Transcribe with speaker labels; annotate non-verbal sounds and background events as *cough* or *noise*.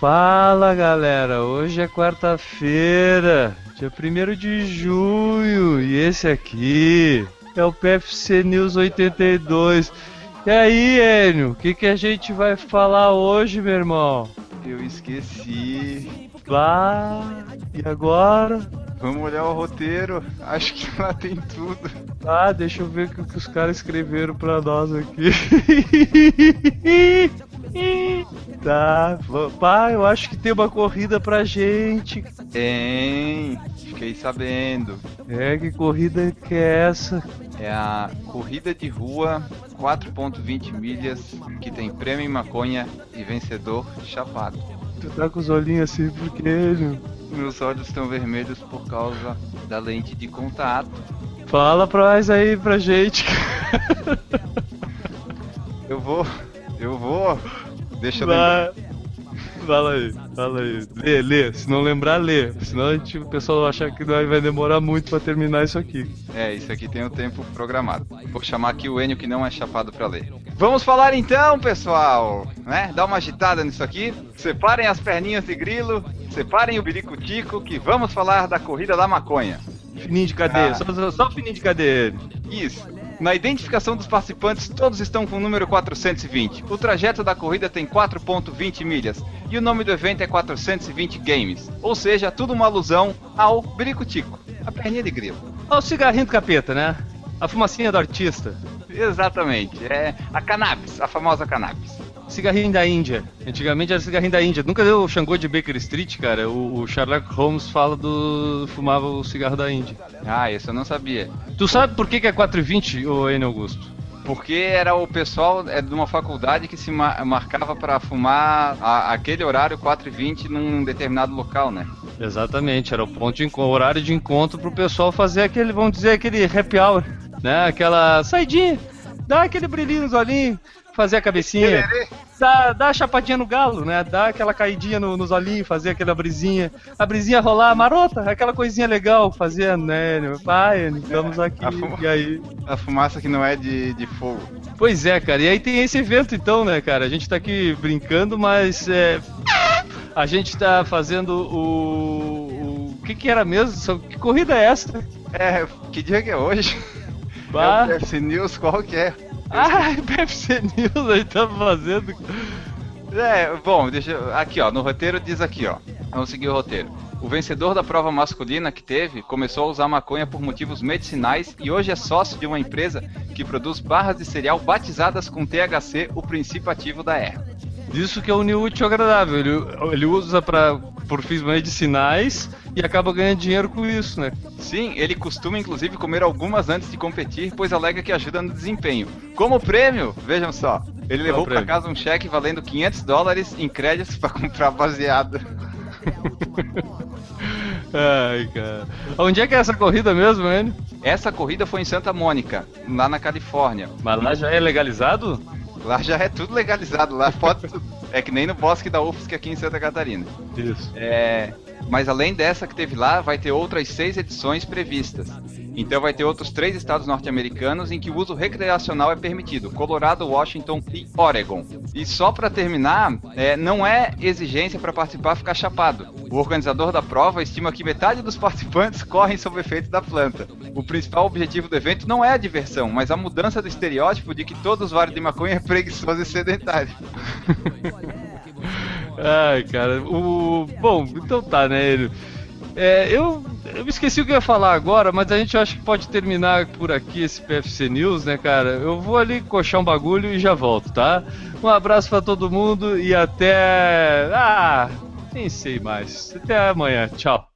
Speaker 1: Fala galera, hoje é quarta-feira, dia 1 de junho, e esse aqui é o PFC News 82. E aí, Enio, o que, que a gente vai falar hoje, meu irmão?
Speaker 2: Eu esqueci.
Speaker 1: Vá, e agora?
Speaker 2: Vamos olhar o roteiro, acho que lá tem tudo.
Speaker 1: Ah, deixa eu ver o que os caras escreveram pra nós aqui. *laughs* tá, pá, eu acho que tem uma corrida pra gente.
Speaker 2: Tem, fiquei sabendo.
Speaker 1: É, que corrida que é essa?
Speaker 2: É a corrida de rua 4.20 milhas que tem prêmio em maconha e vencedor chapado.
Speaker 1: Tu tá com os olhinhos assim porque
Speaker 2: meus olhos estão vermelhos por causa da lente de contato.
Speaker 1: Fala pra nós aí pra gente.
Speaker 2: Eu vou. Deixa eu
Speaker 1: lembrar. Fala aí, fala aí. Lê, lê. Se não lembrar, lê. Senão a gente, o pessoal vai achar que vai demorar muito pra terminar isso aqui.
Speaker 2: É, isso aqui tem o um tempo programado. Vou chamar aqui o Enio que não é chapado pra ler. Vamos falar então, pessoal, né? Dá uma agitada nisso aqui. Separem as perninhas de grilo, separem o birico-tico, que vamos falar da corrida da maconha.
Speaker 1: Fininho de cadeia, ah. só, só fininho de cadeia.
Speaker 2: Isso. Na identificação dos participantes, todos estão com o número 420. O trajeto da corrida tem 4.20 milhas e o nome do evento é 420 Games. Ou seja, tudo uma alusão ao birico-tico, a perninha de grilo.
Speaker 1: Ao cigarrinho do capeta, né? A fumacinha do artista.
Speaker 2: Exatamente, é a cannabis, a famosa cannabis.
Speaker 1: Cigarrinho da Índia. Antigamente era cigarrinho da Índia. Nunca deu o Xangô de Baker Street, cara. O, o, Sherlock Holmes fala do. fumava o cigarro da Índia.
Speaker 2: Ah, isso eu não sabia.
Speaker 1: Tu sabe por que, que é 4,20, ô N Augusto?
Speaker 2: Porque era o pessoal é, de uma faculdade que se marcava para fumar a, aquele horário 4h20 num determinado local, né?
Speaker 1: Exatamente, era o ponto de horário de encontro pro pessoal fazer aquele, vamos dizer, aquele happy hour né? Aquela saidinha, dá aquele brilhinho nos olhinhos, fazer a cabecinha, dá, dá a chapadinha no galo, né? Dá aquela caidinha no, nos olhinhos, fazer aquela brisinha, a brisinha rolar, marota, aquela coisinha legal, fazer, né? Pai, estamos aqui,
Speaker 2: e aí? A fumaça que não é de, de fogo.
Speaker 1: Pois é, cara, e aí tem esse evento então, né, cara? A gente tá aqui brincando, mas é, a gente tá fazendo o. O que que era mesmo? Que corrida é essa?
Speaker 2: É, que dia que é hoje? *laughs* Bah. É o PFC News, qual que é?
Speaker 1: Ah, *laughs* PFC News aí tá fazendo.
Speaker 2: É, bom, deixa aqui ó, no roteiro diz aqui ó. Vamos seguir o roteiro. O vencedor da prova masculina que teve começou a usar maconha por motivos medicinais e hoje é sócio de uma empresa que produz barras de cereal batizadas com THC, o princípio ativo da erva.
Speaker 1: Isso que é o útil agradável. Ele, ele usa para por fins medicinais e acaba ganhando dinheiro com isso, né?
Speaker 2: Sim, ele costuma inclusive comer algumas antes de competir, pois alega que ajuda no desempenho. Como prêmio, vejam só, ele levou para casa um cheque valendo 500 dólares em créditos para comprar baseado. *laughs*
Speaker 1: Ai, cara. Onde é que é essa corrida mesmo, hein?
Speaker 2: Essa corrida foi em Santa Mônica, lá na Califórnia.
Speaker 1: Mas lá já é legalizado?
Speaker 2: Lá já é tudo legalizado, lá pode É que nem no bosque da UFSC aqui em Santa Catarina.
Speaker 1: Isso.
Speaker 2: É, mas além dessa que teve lá, vai ter outras seis edições previstas. Então vai ter outros três estados norte-americanos em que o uso recreacional é permitido: Colorado, Washington e Oregon. E só para terminar, é, não é exigência para participar ficar chapado. O organizador da prova estima que metade dos participantes *laughs* correm sob efeito da planta. O principal objetivo do evento não é a diversão, mas a mudança do estereótipo de que todo usuário de maconha é preguiçoso e sedentário. *laughs*
Speaker 1: Ai, cara, o. Bom, então tá, né? É, eu, eu esqueci o que eu ia falar agora, mas a gente acha que pode terminar por aqui esse PFC News, né, cara? Eu vou ali coxar um bagulho e já volto, tá? Um abraço para todo mundo e até. Ah, nem sei mais. Até amanhã. Tchau.